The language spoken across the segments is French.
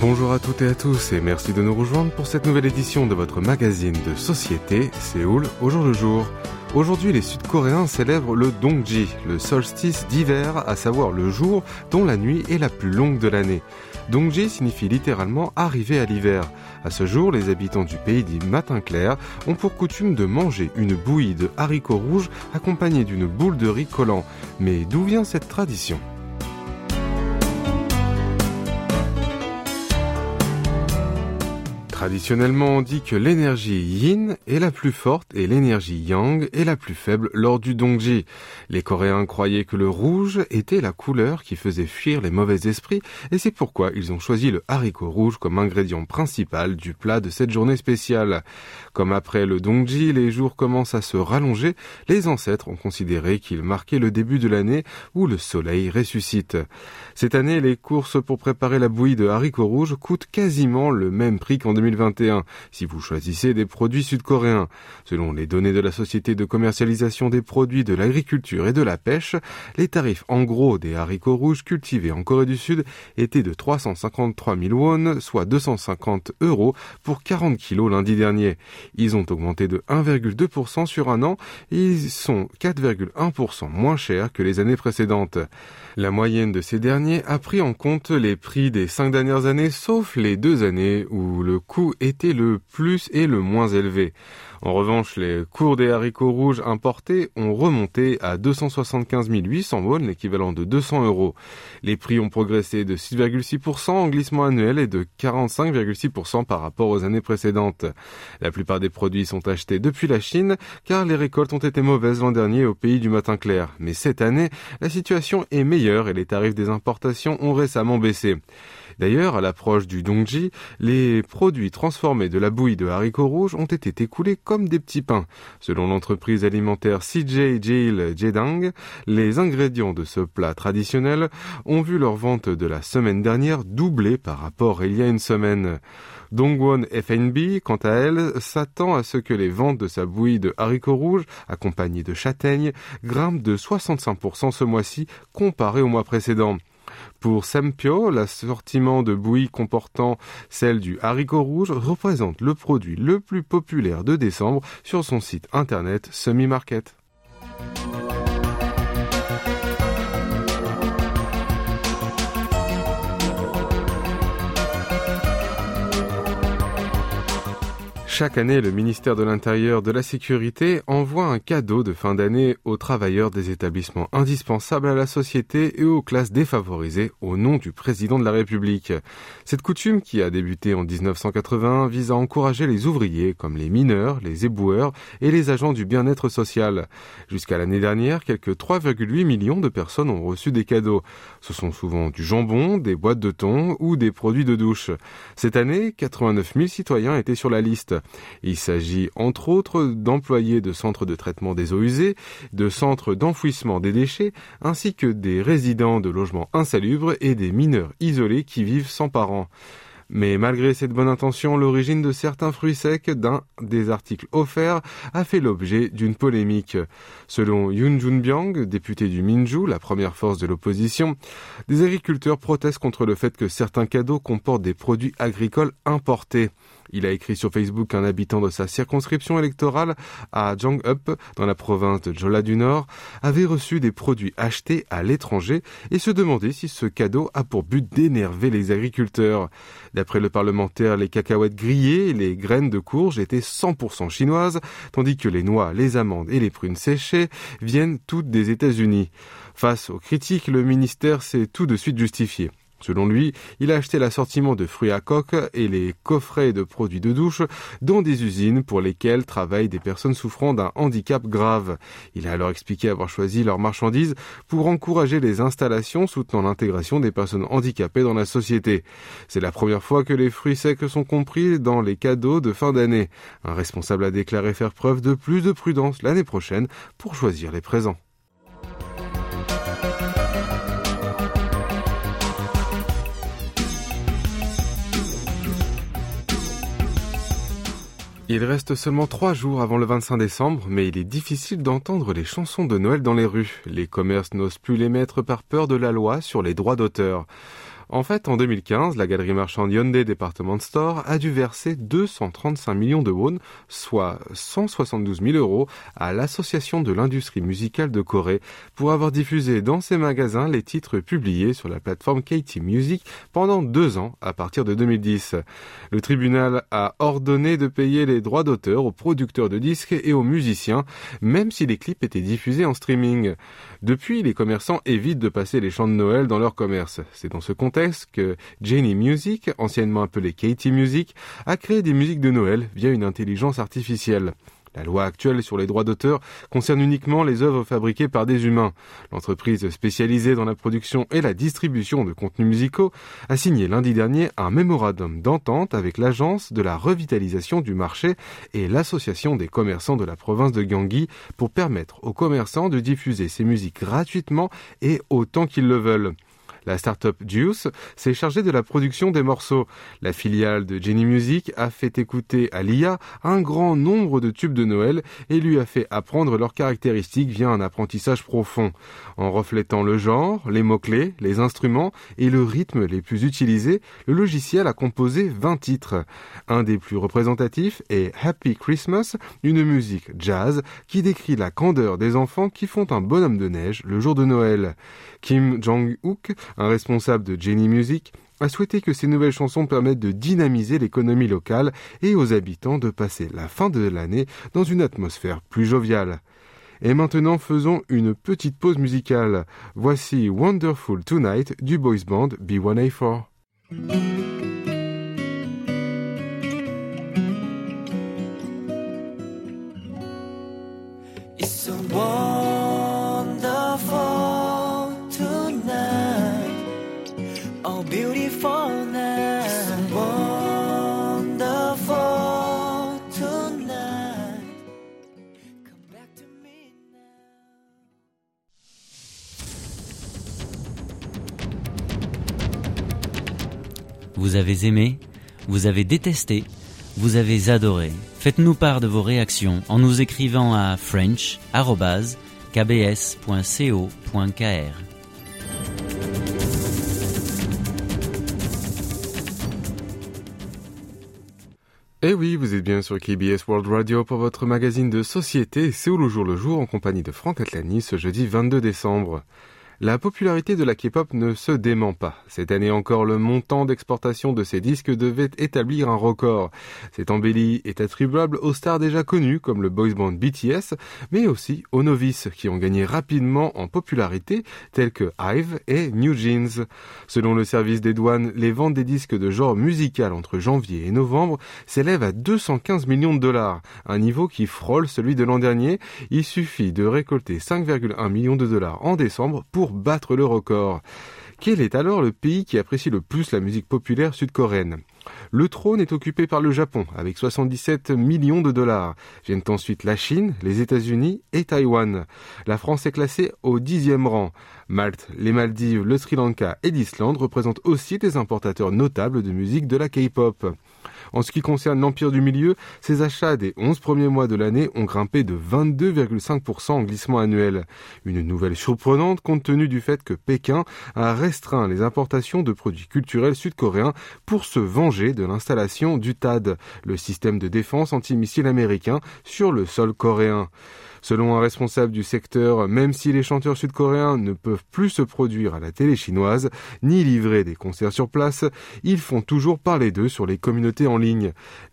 Bonjour à toutes et à tous et merci de nous rejoindre pour cette nouvelle édition de votre magazine de société Séoul au jour le jour. Aujourd'hui, les Sud-Coréens célèbrent le Dongji, le solstice d'hiver, à savoir le jour dont la nuit est la plus longue de l'année. Dongji signifie littéralement arriver à l'hiver. À ce jour, les habitants du pays dit matin clair ont pour coutume de manger une bouillie de haricots rouges accompagnée d'une boule de riz collant. Mais d'où vient cette tradition? Traditionnellement, on dit que l'énergie yin est la plus forte et l'énergie yang est la plus faible lors du dongji. Les Coréens croyaient que le rouge était la couleur qui faisait fuir les mauvais esprits et c'est pourquoi ils ont choisi le haricot rouge comme ingrédient principal du plat de cette journée spéciale. Comme après le dongji, les jours commencent à se rallonger, les ancêtres ont considéré qu'il marquait le début de l'année où le soleil ressuscite. Cette année, les courses pour préparer la bouillie de haricots rouges coûtent quasiment le même prix qu'en 2021 si vous choisissez des produits sud-coréens. Selon les données de la Société de commercialisation des produits de l'agriculture et de la pêche, les tarifs en gros des haricots rouges cultivés en Corée du Sud étaient de 353 000 won, soit 250 euros pour 40 kilos lundi dernier. Ils ont augmenté de 1,2% sur un an et ils sont 4,1% moins chers que les années précédentes. La moyenne de ces derniers a pris en compte les prix des cinq dernières années, sauf les deux années où le coût était le plus et le moins élevé. En revanche, les cours des haricots rouges importés ont remonté à 275 800 won, l'équivalent de 200 euros. Les prix ont progressé de 6,6% en glissement annuel et de 45,6% par rapport aux années précédentes. La plupart des produits sont achetés depuis la Chine, car les récoltes ont été mauvaises l'an dernier au pays du matin clair. Mais cette année, la situation est meilleure et les tarifs des importations ont récemment baissé. D'ailleurs, à l'approche du Dongji, les produits transformés de la bouillie de haricots rouges ont été écoulés comme des petits pains. Selon l'entreprise alimentaire CJ Jail Jedang, les ingrédients de ce plat traditionnel ont vu leur vente de la semaine dernière doubler par rapport à il y a une semaine. Dongwon FNB, quant à elle, s'attend à ce que les ventes de sa bouillie de haricots rouges, accompagnée de châtaignes, grimpent de 65% ce mois-ci comparé au mois précédent. Pour Sempio, l'assortiment de bouillie comportant celle du haricot rouge représente le produit le plus populaire de décembre sur son site internet Semi Market. Chaque année, le ministère de l'Intérieur de la Sécurité envoie un cadeau de fin d'année aux travailleurs des établissements indispensables à la société et aux classes défavorisées au nom du président de la République. Cette coutume, qui a débuté en 1981, vise à encourager les ouvriers comme les mineurs, les éboueurs et les agents du bien-être social. Jusqu'à l'année dernière, quelques 3,8 millions de personnes ont reçu des cadeaux. Ce sont souvent du jambon, des boîtes de thon ou des produits de douche. Cette année, 89 000 citoyens étaient sur la liste. Il s'agit entre autres d'employés de centres de traitement des eaux usées, de centres d'enfouissement des déchets, ainsi que des résidents de logements insalubres et des mineurs isolés qui vivent sans parents. Mais malgré cette bonne intention, l'origine de certains fruits secs d'un des articles offerts a fait l'objet d'une polémique. Selon Yoon Jun-byung, député du Minju, la première force de l'opposition, des agriculteurs protestent contre le fait que certains cadeaux comportent des produits agricoles importés. Il a écrit sur Facebook qu'un habitant de sa circonscription électorale à Jong-up, dans la province de Jola du Nord, avait reçu des produits achetés à l'étranger et se demandait si ce cadeau a pour but d'énerver les agriculteurs. D'après le parlementaire, les cacahuètes grillées et les graines de courge étaient 100% chinoises, tandis que les noix, les amandes et les prunes séchées viennent toutes des États-Unis. Face aux critiques, le ministère s'est tout de suite justifié. Selon lui, il a acheté l'assortiment de fruits à coque et les coffrets de produits de douche dans des usines pour lesquelles travaillent des personnes souffrant d'un handicap grave. Il a alors expliqué avoir choisi leurs marchandises pour encourager les installations soutenant l'intégration des personnes handicapées dans la société. C'est la première fois que les fruits secs sont compris dans les cadeaux de fin d'année. Un responsable a déclaré faire preuve de plus de prudence l'année prochaine pour choisir les présents. Il reste seulement trois jours avant le 25 décembre, mais il est difficile d'entendre les chansons de Noël dans les rues. Les commerces n'osent plus les mettre par peur de la loi sur les droits d'auteur. En fait, en 2015, la galerie marchande Hyundai Department Store a dû verser 235 millions de won, soit 172 000 euros, à l'Association de l'industrie musicale de Corée pour avoir diffusé dans ses magasins les titres publiés sur la plateforme KT Music pendant deux ans à partir de 2010. Le tribunal a ordonné de payer les droits d'auteur aux producteurs de disques et aux musiciens, même si les clips étaient diffusés en streaming. Depuis, les commerçants évitent de passer les chants de Noël dans leur commerce. C'est dans ce contexte que Jenny Music, anciennement appelée Katie Music, a créé des musiques de Noël via une intelligence artificielle. La loi actuelle sur les droits d'auteur concerne uniquement les œuvres fabriquées par des humains. L'entreprise spécialisée dans la production et la distribution de contenus musicaux a signé lundi dernier un mémorandum d'entente avec l'Agence de la revitalisation du marché et l'Association des commerçants de la province de Gyeonggi pour permettre aux commerçants de diffuser ces musiques gratuitement et autant qu'ils le veulent. La startup Juice s'est chargée de la production des morceaux. La filiale de Jenny Music a fait écouter à l'IA un grand nombre de tubes de Noël et lui a fait apprendre leurs caractéristiques via un apprentissage profond. En reflétant le genre, les mots-clés, les instruments et le rythme les plus utilisés, le logiciel a composé 20 titres. Un des plus représentatifs est Happy Christmas, une musique jazz qui décrit la candeur des enfants qui font un bonhomme de neige le jour de Noël. Kim Jong-hook, un responsable de Jenny Music, a souhaité que ces nouvelles chansons permettent de dynamiser l'économie locale et aux habitants de passer la fin de l'année dans une atmosphère plus joviale. Et maintenant faisons une petite pause musicale. Voici Wonderful Tonight du boys band B1A4. Vous avez aimé, vous avez détesté, vous avez adoré. Faites-nous part de vos réactions en nous écrivant à french.kbs.co.kr. Eh oui, vous êtes bien sur KBS World Radio pour votre magazine de société Séoul au jour le jour en compagnie de Franck Atlani ce jeudi 22 décembre. La popularité de la K-pop ne se dément pas. Cette année encore, le montant d'exportation de ces disques devait établir un record. Cette embellie est attribuable aux stars déjà connues comme le boys band BTS, mais aussi aux novices qui ont gagné rapidement en popularité tels que Hive et New Jeans. Selon le service des douanes, les ventes des disques de genre musical entre janvier et novembre s'élèvent à 215 millions de dollars, un niveau qui frôle celui de l'an dernier. Il suffit de récolter 5,1 millions de dollars en décembre battre le record. Quel est alors le pays qui apprécie le plus la musique populaire sud-coréenne? Le trône est occupé par le Japon, avec 77 millions de dollars. Viennent ensuite la Chine, les États-Unis et Taïwan. La France est classée au dixième rang. Malte, les Maldives, le Sri Lanka et l'Islande représentent aussi des importateurs notables de musique de la K-pop. En ce qui concerne l'Empire du Milieu, ses achats des 11 premiers mois de l'année ont grimpé de 22,5% en glissement annuel. Une nouvelle surprenante compte tenu du fait que Pékin a restreint les importations de produits culturels sud-coréens pour se venger de l'installation du TAD, le système de défense antimissile américain, sur le sol coréen. Selon un responsable du secteur, même si les chanteurs sud-coréens ne peuvent plus se produire à la télé chinoise, ni livrer des concerts sur place, ils font toujours parler d'eux sur les communautés en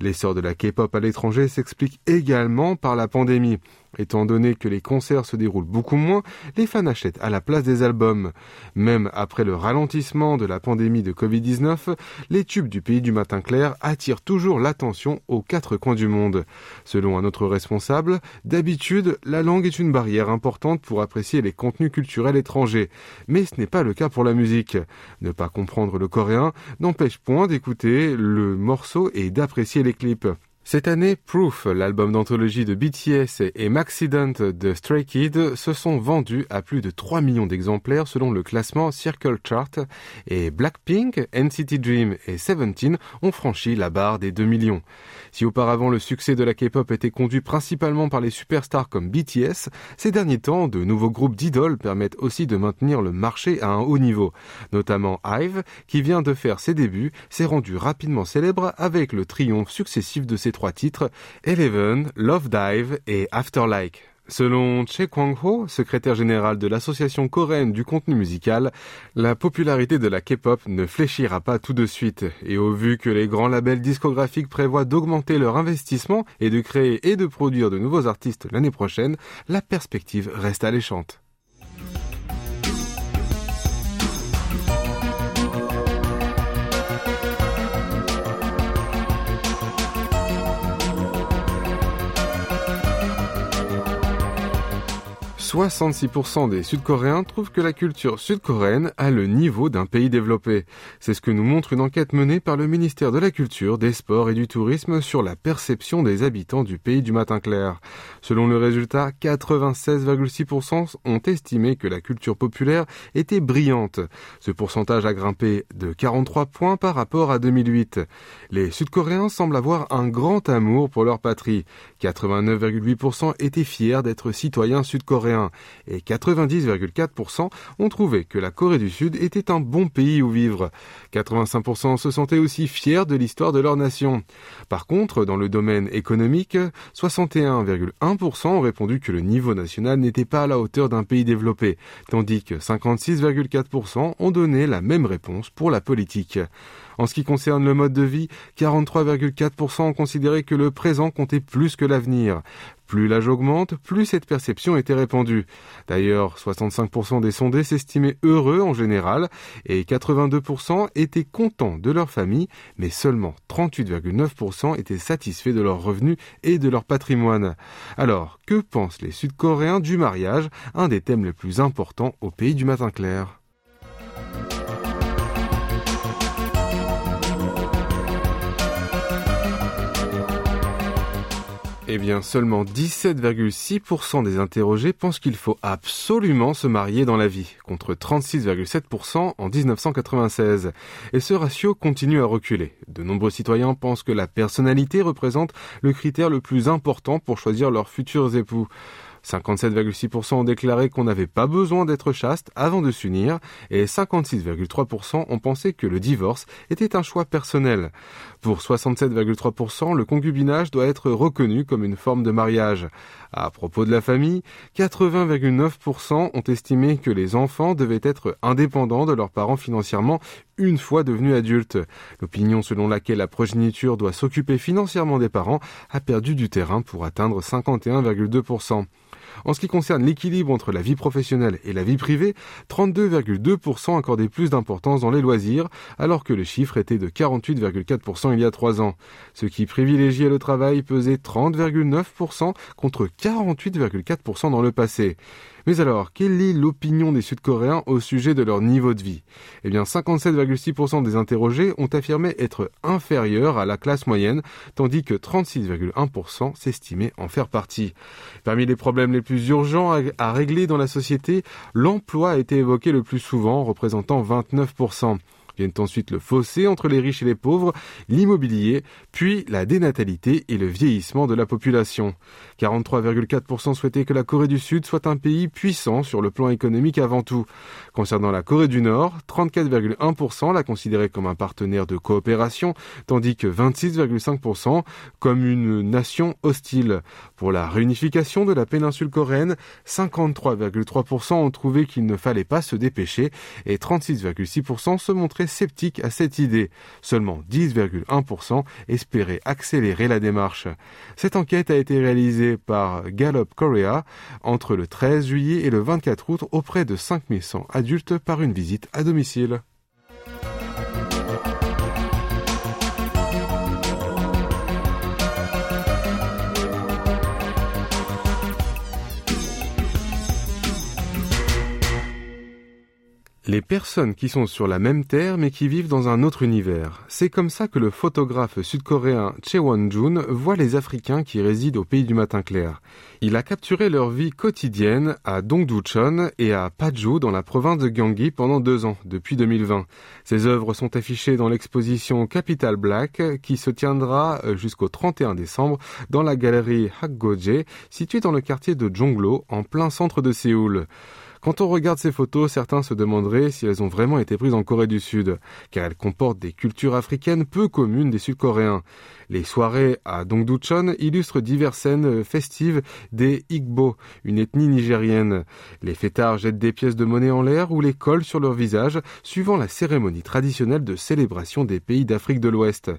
L'essor de la K-pop à l'étranger s'explique également par la pandémie. Étant donné que les concerts se déroulent beaucoup moins, les fans achètent à la place des albums. Même après le ralentissement de la pandémie de Covid-19, les tubes du pays du matin clair attirent toujours l'attention aux quatre coins du monde. Selon un autre responsable, d'habitude, la langue est une barrière importante pour apprécier les contenus culturels étrangers. Mais ce n'est pas le cas pour la musique. Ne pas comprendre le coréen n'empêche point d'écouter le morceau et d'apprécier les clips. Cette année, Proof, l'album d'anthologie de BTS et Maxident de Stray Kids se sont vendus à plus de 3 millions d'exemplaires selon le classement Circle Chart et Blackpink, NCT Dream et Seventeen ont franchi la barre des 2 millions. Si auparavant le succès de la K-pop était conduit principalement par les superstars comme BTS, ces derniers temps, de nouveaux groupes d'idoles permettent aussi de maintenir le marché à un haut niveau. Notamment IVE, qui vient de faire ses débuts, s'est rendu rapidement célèbre avec le triomphe successif de ses trois titres, Eleven, Love Dive et Afterlike. Selon Che Kwang-ho, secrétaire général de l'Association coréenne du contenu musical, la popularité de la K-pop ne fléchira pas tout de suite. Et au vu que les grands labels discographiques prévoient d'augmenter leur investissement et de créer et de produire de nouveaux artistes l'année prochaine, la perspective reste alléchante. 66% des Sud-Coréens trouvent que la culture sud-coréenne a le niveau d'un pays développé. C'est ce que nous montre une enquête menée par le ministère de la Culture, des Sports et du Tourisme sur la perception des habitants du pays du matin clair. Selon le résultat, 96,6% ont estimé que la culture populaire était brillante. Ce pourcentage a grimpé de 43 points par rapport à 2008. Les Sud-Coréens semblent avoir un grand amour pour leur patrie. 89,8% étaient fiers d'être citoyens sud-coréens et 90,4% ont trouvé que la Corée du Sud était un bon pays où vivre. 85% se sentaient aussi fiers de l'histoire de leur nation. Par contre, dans le domaine économique, 61,1% ont répondu que le niveau national n'était pas à la hauteur d'un pays développé, tandis que 56,4% ont donné la même réponse pour la politique. En ce qui concerne le mode de vie, 43,4% ont considéré que le présent comptait plus que l'avenir. Plus l'âge augmente, plus cette perception était répandue. D'ailleurs, 65% des sondés s'estimaient heureux en général et 82% étaient contents de leur famille, mais seulement 38,9% étaient satisfaits de leurs revenus et de leur patrimoine. Alors, que pensent les Sud-Coréens du mariage, un des thèmes les plus importants au pays du matin clair? Eh bien, seulement 17,6% des interrogés pensent qu'il faut absolument se marier dans la vie, contre 36,7% en 1996. Et ce ratio continue à reculer. De nombreux citoyens pensent que la personnalité représente le critère le plus important pour choisir leurs futurs époux. 57,6% ont déclaré qu'on n'avait pas besoin d'être chaste avant de s'unir et 56,3% ont pensé que le divorce était un choix personnel. Pour 67,3%, le concubinage doit être reconnu comme une forme de mariage. À propos de la famille, 80,9% ont estimé que les enfants devaient être indépendants de leurs parents financièrement une fois devenus adultes. L'opinion selon laquelle la progéniture doit s'occuper financièrement des parents a perdu du terrain pour atteindre 51,2%. En ce qui concerne l'équilibre entre la vie professionnelle et la vie privée, 32,2% accordaient plus d'importance dans les loisirs, alors que le chiffre était de 48,4% il y a trois ans. Ce qui privilégiait le travail pesait 30,9% contre 48,4% dans le passé. Mais alors, quelle est l'opinion des Sud-Coréens au sujet de leur niveau de vie? Eh bien, 57,6% des interrogés ont affirmé être inférieurs à la classe moyenne, tandis que 36,1% s'estimaient en faire partie. Parmi les problèmes les plus urgents à régler dans la société, l'emploi a été évoqué le plus souvent, représentant 29%. Viennent ensuite le fossé entre les riches et les pauvres, l'immobilier, puis la dénatalité et le vieillissement de la population. 43,4% souhaitaient que la Corée du Sud soit un pays puissant sur le plan économique avant tout. Concernant la Corée du Nord, 34,1% la considéraient comme un partenaire de coopération, tandis que 26,5% comme une nation hostile. Pour la réunification de la péninsule coréenne, 53,3% ont trouvé qu'il ne fallait pas se dépêcher et 36,6% se montraient sceptiques à cette idée. Seulement 10,1% espéraient accélérer la démarche. Cette enquête a été réalisée par Gallup Korea entre le 13 juillet et le 24 août auprès de 5100 adultes par une visite à domicile. Les personnes qui sont sur la même terre mais qui vivent dans un autre univers. C'est comme ça que le photographe sud-coréen Che Won-jun voit les Africains qui résident au pays du matin clair. Il a capturé leur vie quotidienne à Dongducheon et à Paju dans la province de Gyeonggi pendant deux ans, depuis 2020. Ces œuvres sont affichées dans l'exposition Capital Black qui se tiendra jusqu'au 31 décembre dans la galerie Hakgoje située dans le quartier de Jonglo en plein centre de Séoul. Quand on regarde ces photos, certains se demanderaient si elles ont vraiment été prises en Corée du Sud, car elles comportent des cultures africaines peu communes des Sud-Coréens. Les soirées à Dongducheon illustrent diverses scènes festives des Igbo, une ethnie nigérienne. Les fêtards jettent des pièces de monnaie en l'air ou les collent sur leur visage, suivant la cérémonie traditionnelle de célébration des pays d'Afrique de l'Ouest.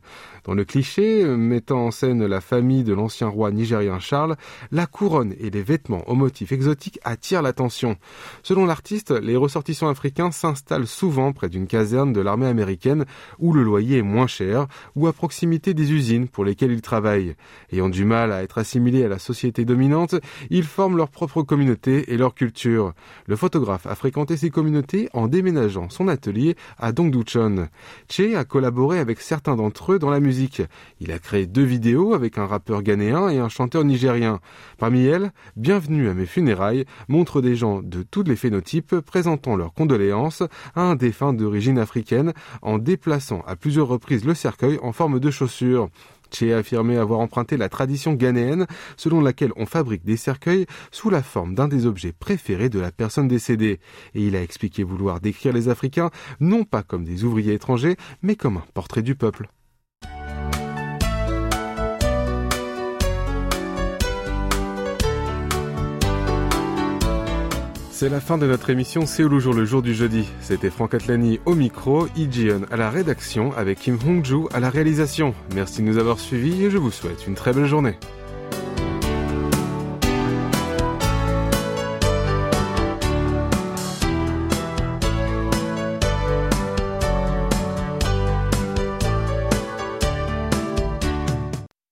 Dans le cliché, mettant en scène la famille de l'ancien roi nigérien Charles, la couronne et les vêtements aux motifs exotiques attirent l'attention. Selon l'artiste, les ressortissants africains s'installent souvent près d'une caserne de l'armée américaine où le loyer est moins cher ou à proximité des usines pour lesquelles ils travaillent. Ayant du mal à être assimilés à la société dominante, ils forment leur propre communauté et leur culture. Le photographe a fréquenté ces communautés en déménageant son atelier à Dongducheon. Che a collaboré avec certains d'entre eux dans la musique. Il a créé deux vidéos avec un rappeur ghanéen et un chanteur nigérien. Parmi elles, Bienvenue à mes funérailles montre des gens de toutes les phénotypes présentant leurs condoléances à un défunt d'origine africaine en déplaçant à plusieurs reprises le cercueil en forme de chaussure. Che a affirmé avoir emprunté la tradition ghanéenne selon laquelle on fabrique des cercueils sous la forme d'un des objets préférés de la personne décédée. Et il a expliqué vouloir décrire les Africains non pas comme des ouvriers étrangers, mais comme un portrait du peuple. C'est la fin de notre émission C'est au jour le jour du jeudi. C'était Franck Atlani au micro, Ijeon à la rédaction avec Kim Hongju à la réalisation. Merci de nous avoir suivis et je vous souhaite une très belle journée.